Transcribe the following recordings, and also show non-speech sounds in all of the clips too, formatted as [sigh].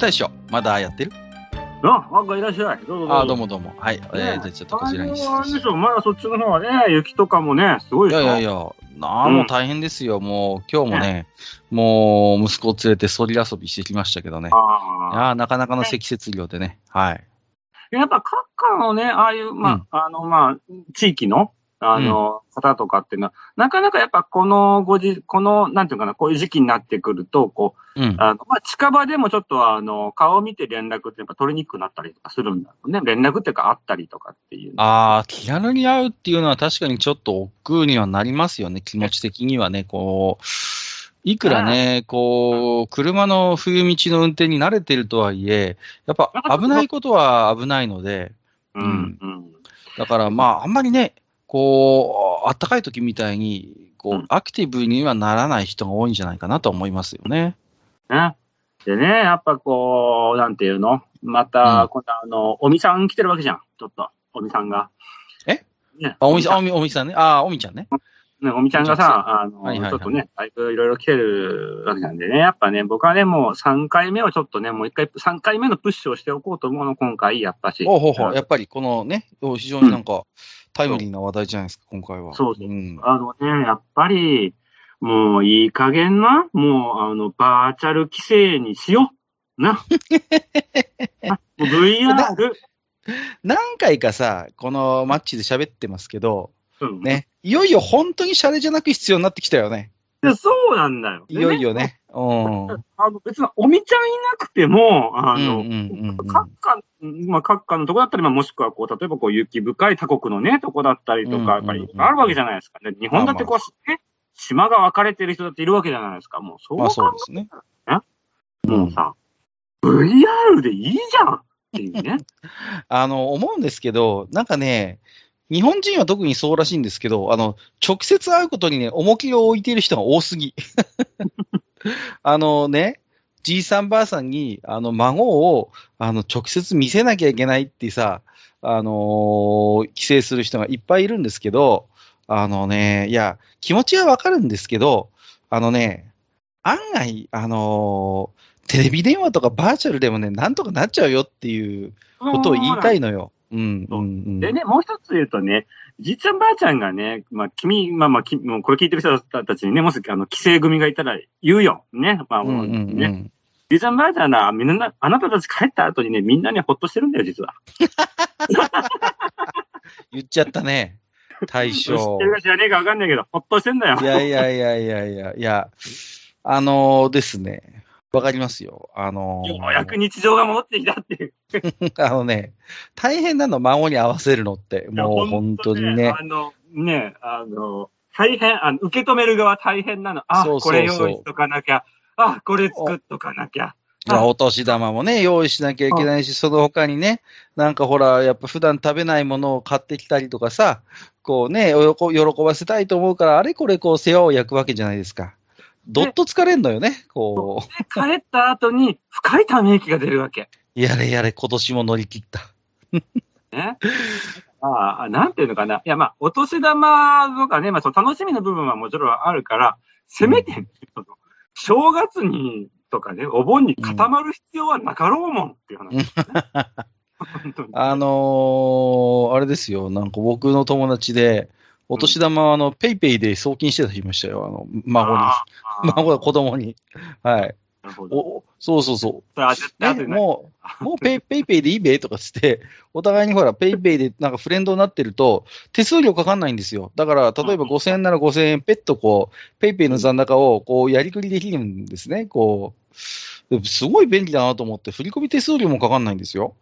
大将、まだやってる？あ、なんかいらっしゃい。どうぞどうぞ。あ、どうもどうも。はい。えー、じゃあちょっとこちらにあのあれでしょ、まだそっちの方はね、雪とかもね、すごいいでしょ。やいやいや、なあ、もう大変ですよ。もう、今日もね、もう、息子を連れてソリ遊びしてきましたけどね。いああ。やーなかなかの積雪量でね。はい。やっぱ、各家のね、ああいう、まあ、あの、まあ、地域の、あの、方とかっていうのは、なかなかやっぱこのごじ、この、なんていうかな、こういう時期になってくると、こう、うん。あの、まあ、近場でもちょっとあの、顔を見て連絡ってやっぱ取りにくくなったりとかするんだろうね。連絡っていうかあったりとかっていう。ああ、気軽に会うっていうのは確かにちょっと億劫にはなりますよね。気持ち的にはね、こう、いくらね、こう、車の冬道の運転に慣れてるとはいえ、やっぱ危ないことは危ないので、うん、うん。だからまあ、あんまりね、こう、あったかい時みたいに、こう、うんアクティブにはならない人が多いんじゃないかなと思いますよね。ね。でね、やっぱこう、なんていうの？まうんた、今度あの、おみさん来てるわけじゃん。ちょっと、おみさんが。え？ね。あ、おみさん、ん。おみおみさんね。ああ、おみちゃんね。ね、おみちゃんがさ、あの、はいはいはいちょっとね、だいぶいろいろ来てるわけなんでね、やっぱね、僕はね、もう3回目をちょっとね、もう一回、3回目のプッシュをしておこうと思うの、今回、やっぱし。ほうほうほう。やっぱりこのね、非常になんか、タイムリーな話題じゃないですか、今回は。そうそううん。あのね、やっぱり、もういい加減な、もう、あの、バーチャル規制にしよう。[laughs] な。VR。何回かさ、このマッチで喋ってますけど、うん。ね、いよいよ本当にシャレじゃなく必要になってきたよね。でそうなんだよ。いよいよで。ね。うん。あの、別に、おみちゃんいなくても、あの、各家、まあ、各家のとこだったり、まあ、もしくは、こう、例えば、こう、雪深い他国のね、とこだったりとか、やっぱり、あるわけじゃないですかね。日本だってこう、ね、島が分かれてる人だっているわけじゃないですか。もう、そうまあ考そうですね。え？もうさ、VR でいいじゃんっていうね。[laughs] あの、思うんですけど、なんかね、日本人は特にそうらしいんですけど、あの、直接会うことにね、重きを置いている人が多すぎ。[laughs] あのね、じいさんばあさんに、あの、孫を、あの、直接見せなきゃいけないってさ、あのー規制する人がいっぱいいるんですけど、あのね、いや、気持ちはわかるんですけど、あのね、案外、あのーテレビ電話とかバーチャルでもね、なんとかなっちゃうよっていうことを言いたいのよ。うん、うん、うん。でね、もう一つ言うとね、じいちゃんばあちゃんがね、まあ、君、まあまあ、きもうこれ聞いてる人たちにね、もし、あの、規制組がいたら言うよ。ね。まあ、もううんうんうね。ん。じいちゃんばあちゃんは、みんな、あなたたち帰った後にね、みんなにほっとしてるんだよ、実は。[laughs] 言っちゃったね。大知将って。るか知らねえかわかんないけど、ほっとしてんだよ。いやいやいやいやいや、いや、あのーですね。わかりますよ。あのーようやく日常が戻ってきたっていう。[laughs] あのね、大変なの、孫に合わせるのって。もう本当にね。あの、ね、あの、大変、あの、受け止める側大変なの。あ、そうそうそうこれ用意しとかなきゃ。あ、これ作っとかなきゃ。いやお年玉もね、用意しなきゃいけないし、その他にね、なんかほら、やっぱ普段食べないものを買ってきたりとかさ、こうね、およこ喜ばせたいと思うから、あれこれこう世話を焼くわけじゃないですか。どっと疲れんのよね、こで帰った後に深いため息が出るわけ。う。やれやれ、今年も乗り切った。[laughs] ね。ああ、なんていうのかな。いや、まあ、お年玉とかね、まあ、その楽しみの部分はもちろんあるから、せめて、その正月にとかね、お盆に固まる必要はなかろうもんっていう話、ね [laughs] 本当にあのー、あれですよ、なんか僕の友達で、お年玉はあの、ペイペイで送金してた人いましたよ、あの、孫に。[laughs] 孫が子供に。はい。なるほど。お、そうそうそう。そもう、もうペイ [laughs] ペイペイでいいべとかつって、お互いにほら、ペイペイでなんかフレンドになってると、手数料かかんないんですよ。だから、例えばうん5000円なら5000円、ペットこう、ペイペイの残高をこう、やりくりできるんですね。こう、ですごい便利だなと思って、振り込み手数料もかかんないんですよ。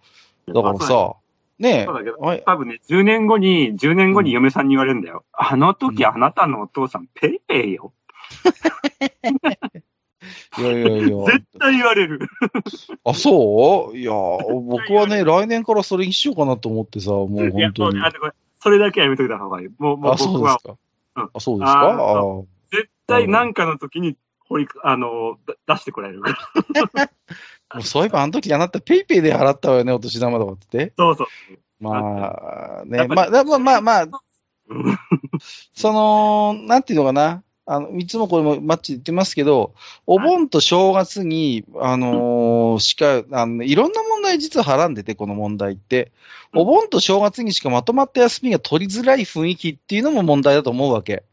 だからさ、ねそうだけど、はい多分ね、10年後に、10年後に嫁さんに言われるんだよ。あの時あなたのお父さん、ペイペイよ。[laughs] いやいやいや、絶対対言われる。あ、そう？いや、僕はね、来年からそれにしようかなと思ってさ、もう本当に。それだけはやめといた方がいい。もう、もうあ、そう僕はですか？うんあ、そうですか？ああー絶対何かの時に、保育、あの、だ出してくれるから。[laughs] もうそういえばあの時あなたペイペイで払ったわよね、お年玉とかって。そうそう。まあ、ね、まあ、まあまあまあ、うんその、なんていうのかな。あの、いつもこれもマッチで言ってますけど、お盆と正月に、あのーしか、あの、いろんな問題実ははらんでて、この問題って。うんお盆と正月にしかまとまった休みが取りづらい雰囲気っていうのも問題だと思うわけ。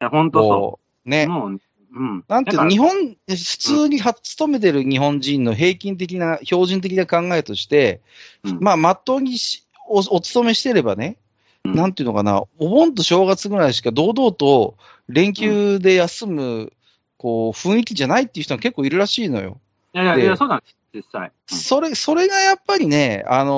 いや、本当そこうう。ね。もう、うん。なんていうの、日本、普通には勤めてる日本人の平均的な、標準的な考えとして、うんまあ、まっとうにしおお勤めしてればね、うんなんていうのかな、お盆と正月ぐらいしか堂々と連休で休む、こう、雰囲気じゃないっていう人が結構いるらしいのよ。いやいや、そうなんです、実際。それ、それがやっぱりね、あの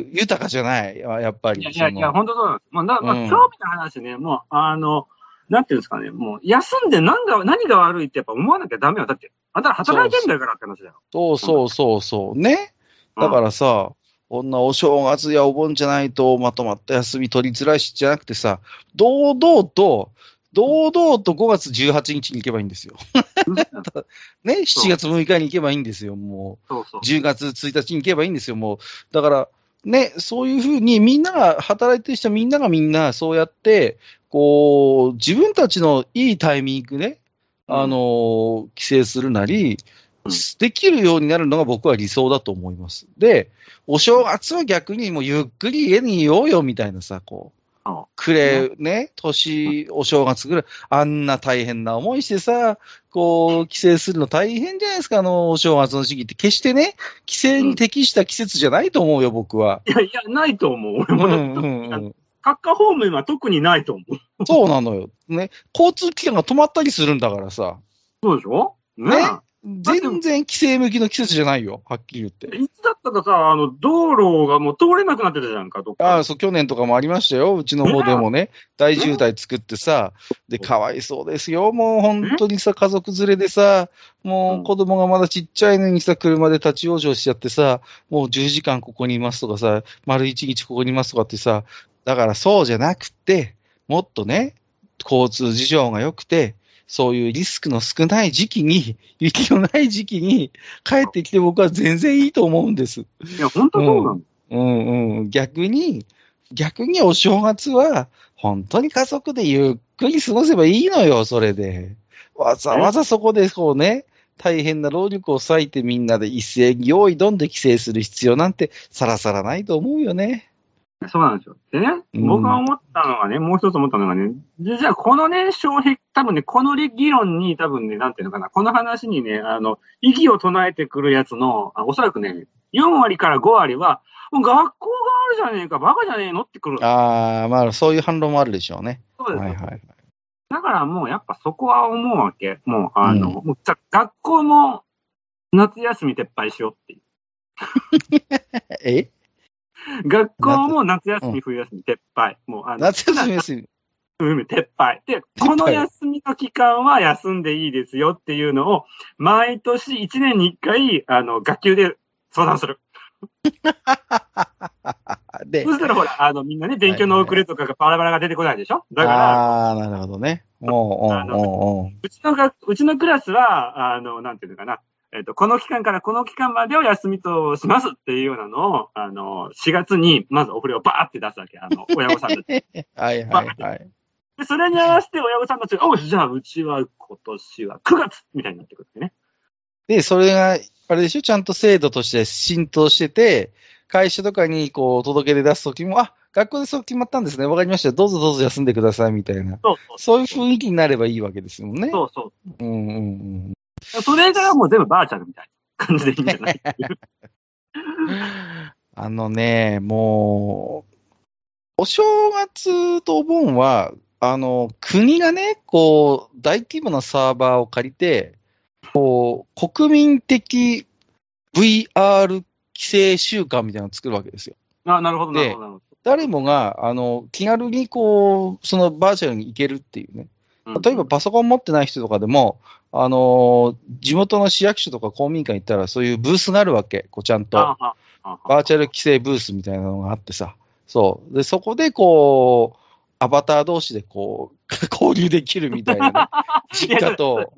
ー豊かじゃない、やっぱり。いやいや本当そうなんです。まあ、だまあ、うん興味の話ね、もう、あの、なんていうんですかね、もう、休んで何が、何が悪いってやっぱ思わなきゃダメよ。だって、あんたら働いてんだからって話だよ。そうそうそうそう。ね？だからさ、こんなお正月やお盆じゃないとまとまった休み取りづらいし、じゃなくてさ、堂々と、堂々と5月18日に行けばいいんですよ。うん、[laughs] ね、7月6日に行けばいいんですよ、もそうそうう。。10月1日に行けばいいんですよ、もう。だから、ね、そういうふうにみんなが、働いてる人みんながみんな、そうやって、こう、自分たちのいいタイミングで、あの、帰省するなりうん、できるようになるのが僕は理想だと思います。で、お正月は逆にもうゆっくり家にいようよみたいなさ、こう、そくれ、ね、年、お正月ぐらい、あんな大変な思いしてさ、こう、帰省するの大変じゃないですか、あの、お正月の時期って。決してね、帰省に適した季節じゃないと思うよ、僕は。いやいや、ないと思う。俺も、うんうんうん。カッカ方面は特にないと思う。そうなのよ。ね、交通機関が止まったりするんだからさ。そうでしょ？ねね全然帰省向きの季節じゃないよ、はっきり言って。いつだったかさ、あの、道路がもう通れなくなってたじゃんか、どっか。ああ、そう、去年とかもありましたよ。うちの方でもね、大渋滞作ってさ、で、かわいそうですよ。もう本当にさ、家族連れでさ、もう子供がまだちっちゃいのにさ、車で立ち往生しちゃってさ、もう10時間ここにいますとかさ、丸1日ここにいますとかってさ、だからそうじゃなくて、もっとね、交通事情が良くて、そういうリスクの少ない時期に、[laughs] 雪のない時期に帰ってきて僕は全然いいと思うんです。いや、本当そうなの。うんうん。逆に、逆にお正月は、本当に家族でゆっくり過ごせばいいのよ、それで。わざわざそこでこうね、大変な労力を割いてみんなで一斉に用意どんで帰省する必要なんてさらさらないと思うよね。そうなんですよ。でね、うん僕が思ったのがね、もう一つ思ったのがね、でじゃあこのね、障壁、多分ね、この議論に多分ね、なんていうのかな、この話にね、あの、意義を唱えてくるやつの、あおそらくね、4割から5割は、もう学校があるじゃねえか、バカじゃねえのってくる。ああ、まあそういう反論もあるでしょうね。そうですよはいはい。だからもうやっぱそこは思うわけ。もう、あの、うんもうさ学校も夏休み撤廃しようっていう。[laughs] え？[laughs] 学校も夏休み、冬休み撤廃。もう、あの、夏休み休み。[laughs] うん、撤廃。で、この休みの期間は休んでいいですよっていうのを、毎年1年に1回、あの、学級で相談する。[laughs] でそ、したらほら、あの、みんなね、勉強の遅れとかがバラバラが出てこないでしょ？だから、ああ、なるほどね。おうおうあのおうおううちのが、うちのクラスは、あの、なんていうのかな。えっ、と、この期間からこの期間までを休みとしますっていうようなのを、あの、4月に、まずお触れをバーって出すわけ。あの、親御さんたち。[laughs] はいはいはい。で、それに合わせて親御さんたちが、おい、じゃあうちは今年は9月みたいになってくるね。で、それが、あれでしょ？ちゃんと制度として浸透してて、会社とかにこう届け出出すときも、あ、学校でそう決まったんですね。わかりました。どうぞどうぞ休んでください、みたいな。そうそう。そういう雰囲気になればいいわけですよね。そうそう。うんうんうん。それ以外はもう全部バーチャルみたいな感じでいいんじゃない [laughs] あのね、もう、お正月とお盆は、あの、国がね、こう、大規模なサーバーを借りて、こう、国民的 VR 規制週間みたいなのを作るわけですよ。あ、なるほど、なるでほど、誰もが、あの、気軽にこう、そのバーチャルに行けるっていうね。例えばパソコン持ってない人とかでも、あのー地元の市役所とか公民館行ったらそういうブースがあるわけ。こうちゃんと。バーチャル規制ブースみたいなのがあってさ。そう。で、そこでこう、アバター同士でこう、[laughs] 交流できるみたいなね。[laughs] 実家と。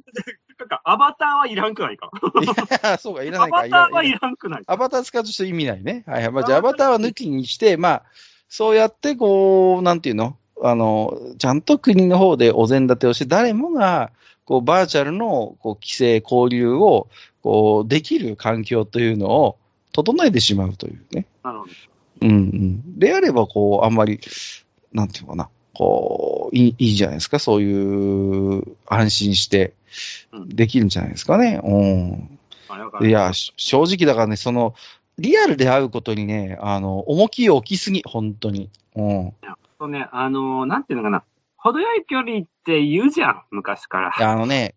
なんか、アバターはいらんくないか？いや、そうか、いらなアいか。いらバターはいらんくないアバター使うとして意味ないね。はいはい。まあ、じゃあアバターは抜きにして、まあ、そうやってこう、なんていうの？あの、ちゃんと国の方でお膳立てをして、誰もが、こう、バーチャルの、こう、規制、交流を、こう、できる環境というのを整えてしまうというね。なるほど。うんうん。であれば、こう、あんまり、なんていうのかな。こう、いいいいんじゃないですか。そういう、安心して、できるんじゃないですかね。うん。いや、し正直だからね、その、リアルで会うことにね、あの、重きを置きすぎ、本当に。うん。そうね、あのーなんていうのかな。程よい距離って言うじゃん、昔から。いや、あのね、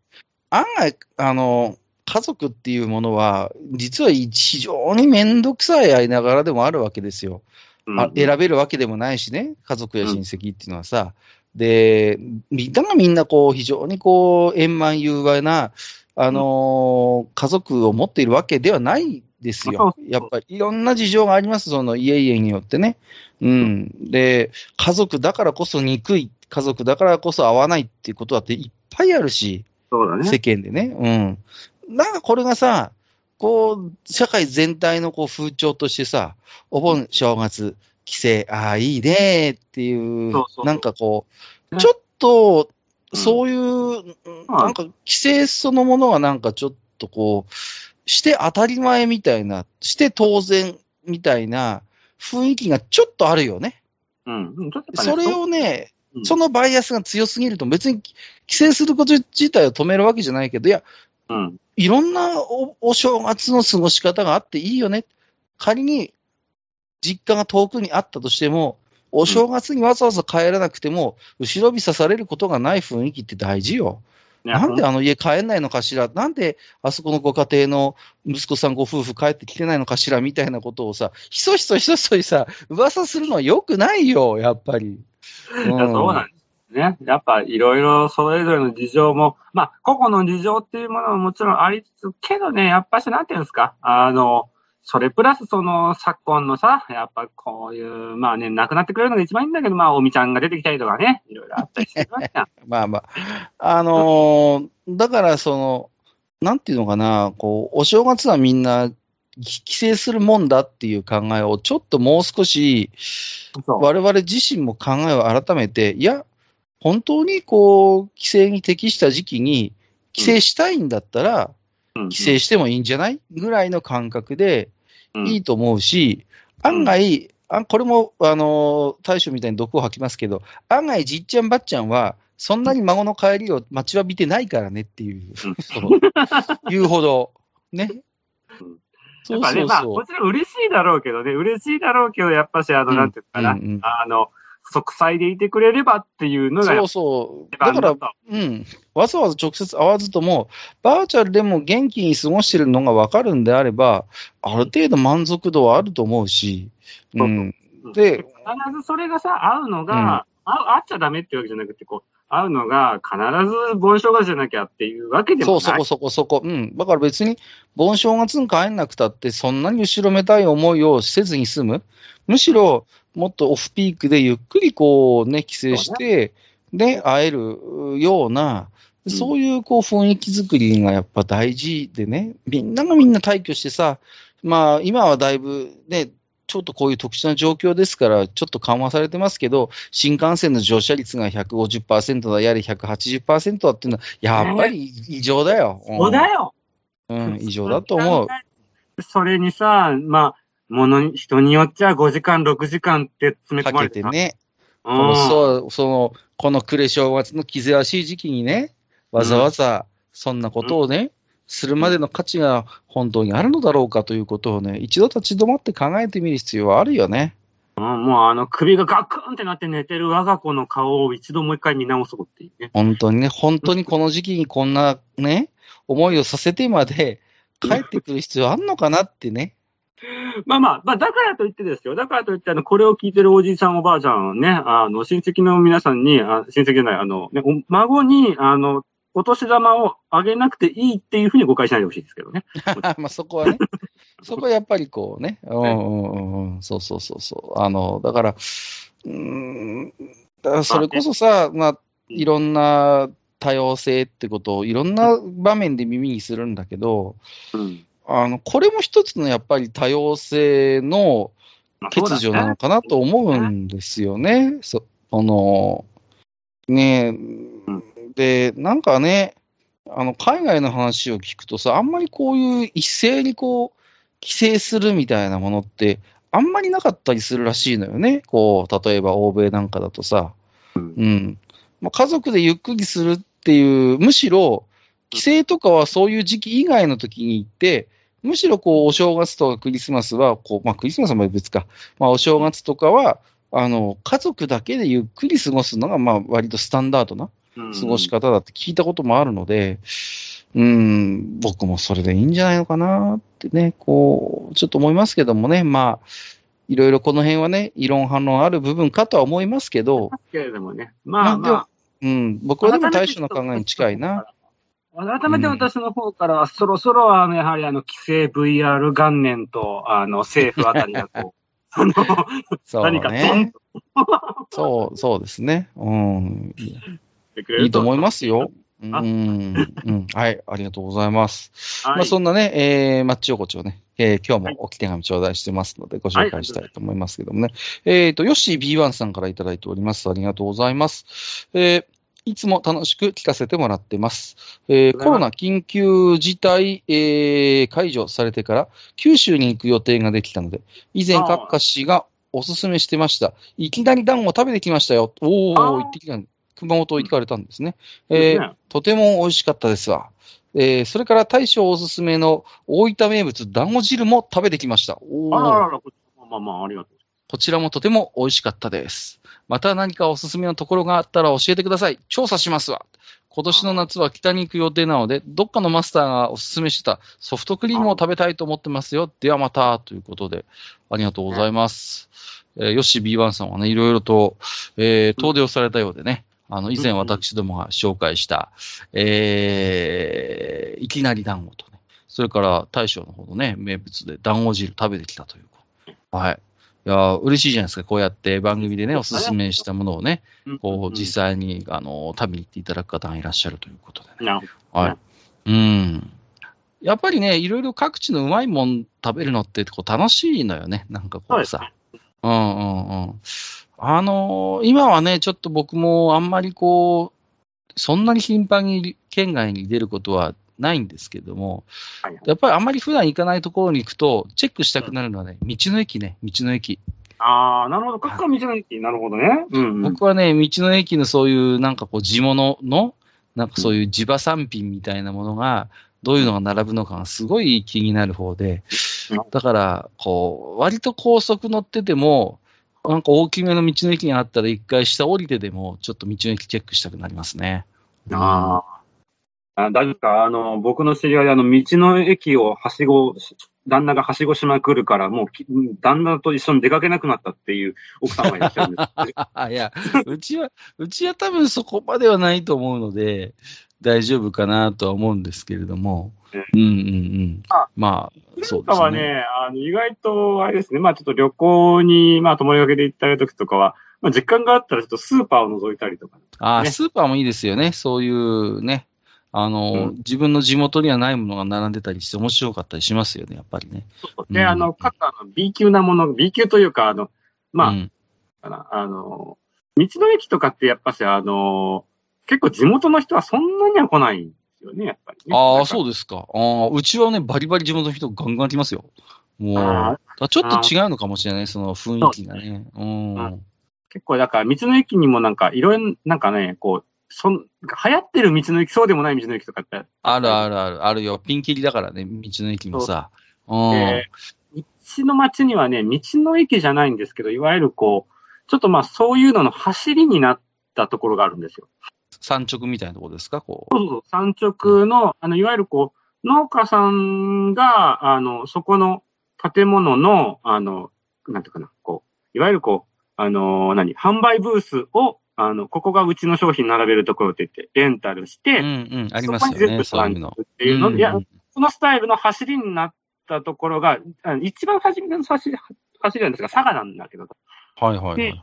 案外、あの、家族っていうものは、実は非常にめんどくさい間柄でもあるわけですよ。うんあ選べるわけでもないしね、家族や親戚っていうのはさ。で、みんながみんなこう、非常にこう、円満融和な、あのー家族を持っているわけではないですよやっぱりいろんな事情があります、その家々によってね。うん。で、家族だからこそ憎い、家族だからこそ合わないっていうことだっていっぱいあるし、そうだね。世間でね。うん。なんかこれがさ、こう、社会全体のこう風潮としてさ、お盆、正月、帰省、ああ、いいねっていう、そうそうそうなんかこう、ねちょっと、うんそういう、なんか、規制そのものがなんかちょっとこう、して当たり前みたいな、して当然みたいな雰囲気がちょっとあるよね。うん。ねそれをね、うんそのバイアスが強すぎると別に規制すること自体を止めるわけじゃないけど、いや、うん。いろんなおお正月の過ごし方があっていいよね。仮に実家が遠くにあったとしても、お正月にわざわざ帰らなくても、後ろ指さされることがない雰囲気って大事よ。なんであの家帰んないのかしら？なんであそこのご家庭の息子さんご夫婦帰ってきてないのかしらみたいなことをさ、ひそひそひそひそさ、噂するのは良くないよ、やっぱり。いやそうなんですね。やっぱいろいろそれぞれの事情も、まあ、個々の事情っていうものももちろんありつつ、けどね、やっぱしなんていうんですか、あの、それプラスその昨今のさ、やっぱこういう、まあね、亡くなってくれるのが一番いいんだけど、まあ、おみちゃんが出てきたりとかね、いろいろあったりしてるわけじゃん。[laughs] まあまあ。あのーだからその、なんていうのかな、こう、お正月はみんな、帰省するもんだっていう考えをちょっともう少し。我々自身も考えを改めて、いや、本当にこう、帰省に適した時期に、帰省したいんだったら、うん帰省してもいいんじゃないぐらいの感覚でうん。いいと思うし、案外、あこれも、あの、大将みたいに毒を吐きますけど、案外、じっちゃんばっちゃんは、そんなに孫の帰りを待ちわびてないからねっていう、[laughs] 言うほど、ね。やっぱね、まあ、も。ちろん嬉しいだろうけどね、嬉しいだろうけど、やっぱし、あの、うん。なんていうかな、あの、即祭でいてくれればっていうのが、そうそう。だから、とうん。わざわざ直接会わずとも、バーチャルでも元気に過ごしてるのがわかるんであれば、ある程度満足度はあると思うし、うん。で必ずそれがさ、合うのが、あ合っちゃダメってわけじゃなくて、こう、合うのが必ず盆正月じゃなきゃっていうわけでもない。そうそこそこそこ。うん。だから別に、盆正月に帰んなくたって、そんなに後ろめたい思いをせずに済む。むしろ、もっとオフピークでゆっくりこうね、帰省して、で、会えるような、んそういうこう雰囲気作りがやっぱ大事でね、みんながみんな退去してさ、まあ今はだいぶね、ちょっとこういう特殊な状況ですから、ちょっと緩和されてますけど、新幹線の乗車率が150%だ、やれ180%だっていうのは、やっぱり異常だよ。うんそうだよ。うん、異常だと思う。それにさ、まあ、ものに、人によっちゃ5時間、6時間って詰め込まかれてさ。けてね、うん。このそうその、この暮れ正月の気ぜわしい時期にね、わざわざそんなことをね、するまでの価値が本当にあるのだろうかということをね、一度立ち止まって考えてみる必要はあるよね。うんもうあの首がガクンってなって寝てる我が子の顔を一度もう一回見直そうっていうね。本当にね、本当にこの時期にこんなね、思いをさせてまで帰ってくる必要あんのかなってね。[laughs] まあまあ、まあ、だからといってですよ。だからといって、あの、これを聞いてるおじいさんおばあちゃんね、あの、親戚の皆さんに、あ親戚じゃない、あの、ね、お孫に、あの、お年玉をあげなくていいっていうふうに誤解しないでほしいですけどね。[laughs] まあそこはね、[laughs] そこはやっぱりこうね、うんうんそうそうそうそう。あの、だから、うーん、だからそれこそさ、まあ、いろんな多様性ってことをいろんな場面で耳にするんだけど、うん。あの、これも一つのやっぱり多様性の欠如なのかなと思うんですよね。そあの、ねえ、で、なんかね、あの、海外の話を聞くとさ、あんまりこういう一斉にこう、規制するみたいなものって、あんまりなかったりするらしいのよね。こう、例えば欧米なんかだとさ。うんうん。まあ、家族でゆっくりするっていう、むしろ、帰省とかはそういう時期以外の時に行って、むしろこう、お正月とかクリスマスは、こう、まあクリスマスも別か。まあお正月とかは、あの、家族だけでゆっくり過ごすのが、まあ割とスタンダードなうん過ごし方だって聞いたこともあるので、うん、僕もそれでいいんじゃないのかなってね、こう、ちょっと思いますけどもね、まあ、いろいろこの辺はね、異論反論ある部分かとは思いますけど、けれどもね。まあまあ。うん、僕はでも大将の考えに近いな。。改めて私の方からは、そろそろ、あの、やはり、あの、規制 VR 元年と、あの、政府あたりがこう、[laughs] あの、そう何か [laughs] そう、そうですね。うん。いいと思いますよ。うん、あうん。はい、ありがとうございます。はい。まあ、そんなね、えー、マッチ横丁ね、えー、今日も置き手紙頂戴してますので、ご紹介したいと思いますけどもね。えっ、と、ヨッシー B1 さんからいただいております。ありがとうございます。えーいつも楽しく聞かせてもらってます。えーコロナ緊急事態、えー解除されてから九州に行く予定ができたので、以前、あーカッカ氏がおすすめしてました。いきなり団子食べてきましたよ。おあーー、行ってきた。熊本行かれたんですね。えーですねとても美味しかったですわ。えーそれから大将おすすめの大分名物団子汁も食べてきました。おーあららら、こまあまあ、ありがとう。こちらもとても美味しかったです。また何かおすすめのところがあったら教えてください。調査しますわ。今年の夏は北に行く予定なので、どっかのマスターがおすすめしてたソフトクリームを食べたいと思ってますよ。ではまた、ということで、ありがとうございます。えー、ヨッシー B1 さんはね、いろいろと、えー、遠出をされたようでね、あの、以前私どもが紹介した、えー、いきなり団子とね、それから大将の方のね、名物で団子汁食べてきたという。はい。いやー嬉しいじゃないですか。こうやって番組でね、おすすめしたものをね、こう、実際に、あの、食べに行っていただく方がいらっしゃるということでね。なるほはい。うん。やっぱりね、いろいろ各地のうまいもん食べるのってこう楽しいのよね。なんかこうさ。うんうんうん。あのー今はね、ちょっと僕もあんまりこう、そんなに頻繁に県外に出ることはないんですけども、はいはいやっぱりあんまり普段行かないところに行くと、チェックしたくなるのはね、道の駅ね、道の駅。ああ、なるほど。かっこ道の駅。なるほどね。うん、うん。僕はね、道の駅のそういうなんかこう地物の、なんかそういう地場産品みたいなものが、どういうのが並ぶのかがすごい気になる方でうん、だから、こう、割と高速乗ってても、なんか大きめの道の駅があったら一回下降りてでも、ちょっと道の駅チェックしたくなりますね。ああ。あ大丈夫かあの、僕の知り合いで、あの、道の駅をはしごし、旦那がはしごしまくるから、もうき、旦那と一緒に出かけなくなったっていう奥様がいらっしゃるんです。あ [laughs] いや、うちは、うちは多分そこまではないと思うので、大丈夫かなとは思うんですけれども。うんうんうんあ。まあ、そうですね。ね、あの、意外と、あれですね、まあちょっと旅行に、まあ友達がけで行ったり時とかは、まあ時間があったらちょっとスーパーを覗いたりとか。あ、ねスーパーもいいですよね。そういうね。あの、うん自分の地元にはないものが並んでたりして面白かったりしますよね、やっぱりね。で、うんあの、各あの B 級なもの、B 級というか、あの、まあ、うんかな、あの、道の駅とかってやっぱし、あの、結構地元の人はそんなには来ないんですよね、やっぱり、ね。ああ、そうでですか。ああ、うちはね、バリバリ地元の人ガンガン来ますよ。もう、ちょっと違うのかもしれない、その雰囲気がね。うん。うん結構、だから道の駅にもなんか、いろいろ、なんかね、こう、そん、流行ってる道の駅、そうでもない道の駅とかって、あるあるある、あるよ。ピンキリだからね、道の駅もさ。うん。でうちの町にはね、道の駅じゃないんですけど、いわゆるこう、ちょっとまあそういうのの走りになったところがあるんですよ。山直みたいなところですか、こう。そうそう、産直の、あの、いわゆるこう、農家さんが、あの、そこの建物の、あの、なんていうかな、こう、いわゆるこう、あのー何、販売ブースを、あの、ここがうちの商品並べるところって言って、レンタルして、うんうん、ありますよね、そこに全部そういうの。っていうの、いやうん、そのスタイルの走りになったところが、一番初めの走り、走りなんですが、佐賀なんだけど、はいはいはいで。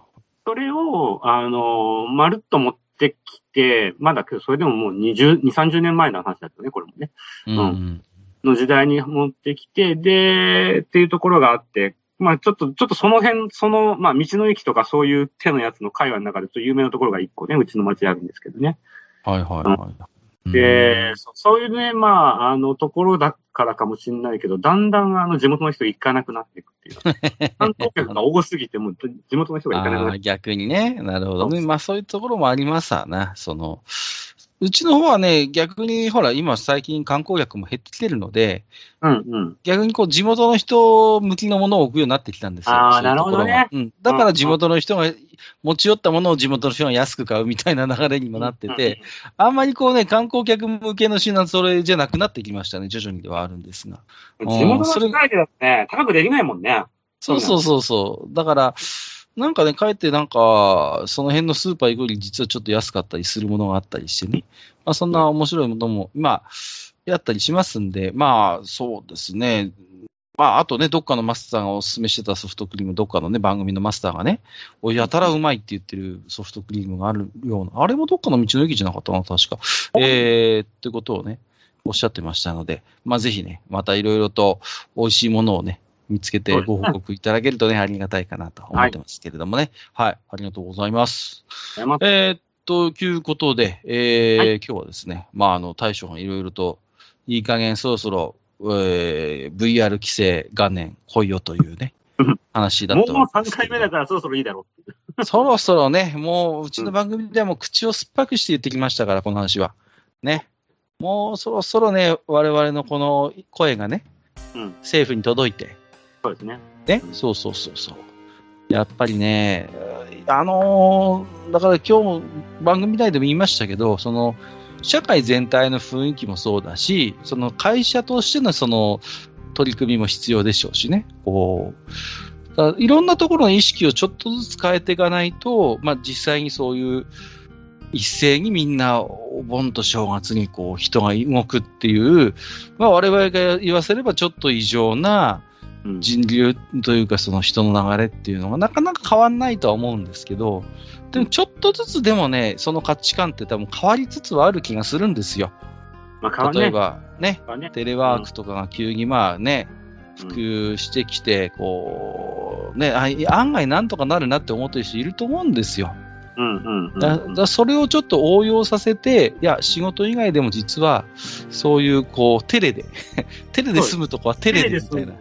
それを、あの、まるっと持ってきて、まだけど、それでももう20、20 30年前の話だったね、これもね。うんうん。の時代に持ってきて、で、っていうところがあって、まあちょっと、ちょっとその辺、その、まあ道の駅とかそういう手のやつの会話の中でちょっと有名なところが一個ね、うちの町にあるんですけどね。はいはいはい。で、そそういうね、まあ、あの、ところだからかもしれないけど、だんだんあの、地元の人行かなくなっていくっていう。[laughs] 観光客が多すぎて、もう地元の人が行かなくなって逆にね。なるほどね。まあそういうところもありますわな。その、うちの方はね、逆にほら、今最近観光客も減ってきてるので、うんうん。逆にこう地元の人向きのものを置くようになってきたんですよ。あーそういうところがなるほうん。だから地元の人が持ち寄ったものを地元の人が安く買うみたいな流れにもなってて、あんまりこうね、観光客向けの品はそれじゃなくなってきましたね。徐々にではあるんですが。うん、地元のスタイルだとね、高くできないもんね。そうそうそうそう。だから、なんかね、かえってなんか、その辺のスーパー行くより実はちょっと安かったりするものがあったりしてね。まあそんな面白いものも、まあ、やったりしますんで、まあそうですね。まああとね、どっかのマスターがおすすめしてたソフトクリーム、どっかのね、番組のマスターがね、おいやたらうまいって言ってるソフトクリームがあるような、あれもどっかの道の駅じゃなかったかな、確か。えー、ってことをね、おっしゃってましたので、まあぜひね、またいろいろと美味しいものをね、見つけてご報告いただけるとね、ありがたいかなと思ってますけれどもね。はい、ありがとうございます。えーっと、いうことで、えーはい今日はですね、まあ、あの、大将がいろいろと、いい加減そろそろ、えー VR 規制元年来いよというねうん、[laughs] 話だます。もうと思うんです3回目だからそろそろいいだろう。そろそろね、もう、うちの番組ではもう口を酸っぱくして言ってきましたから、この話は。ね。もうそろそろね、我々のこの声がね、うん政府に届いて、そうですね。ね、そうそうそうそう。やっぱりね、あのーだから今日も番組内でも言いましたけど、その、社会全体の雰囲気もそうだし、その会社としてのその取り組みも必要でしょうしね。こう、だいろんなところの意識をちょっとずつ変えていかないと、まあ実際にそういう一斉にみんなお盆と正月にこう人が動くっていう、まあ我々が言わせればちょっと異常な、うん。人流というかその人の流れっていうのがなかなか変わんないとは思うんですけど、でもちょっとずつでもね、その価値観って多分変わりつつはある気がするんですよ。まあ、ね。例えばね、ね。テレワークとかが急にまあね、うん普及してきて、こう、ね、あ案外なんとかなるなって思ってる人いると思うんですよ。うんうんうん。だだそれをちょっと応用させて、いや、仕事以外でも実は、そういう、こう、テレで、[laughs] テレで済むとこはテレでみたいな。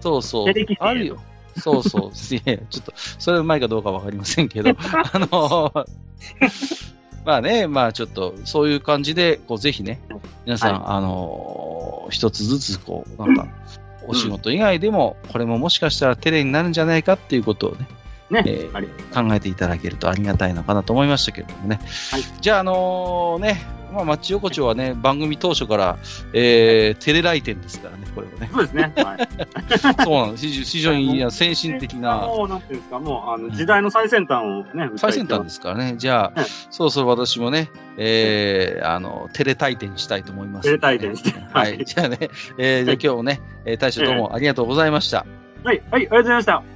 そうそう。あるよ。そうそう。[laughs] いやちょっと、それうまいかどうかわかりませんけど、[laughs] あの、まあね、まあちょっと、そういう感じで、こう、ぜひね、皆さん、はいあの、一つずつ、こう、なんか、お仕事以外でも、これももしかしたらテレになるんじゃないかっていうことをね、ね。えー考えていただけるとありがたいのかなと思いましたけれどもね。はいじゃあ、あのね、まあ、マッチ横丁はね、番組当初から、えー、テレ来店ですからね、これはね。そうですね。はい。[laughs] そうなんです。非常に先進的な、もう、なんていうんですか、もう、あの、時代の最先端をね、最先端ですからね。じゃあ、うんそろそろ私もね、えー、あの、テレ大店にしたいと思います、テレ大店しては。はいいじゃあね、えー、じゃあ今日もね、えー大将どうもありがとうございました。はい、はい、ありがとうございました。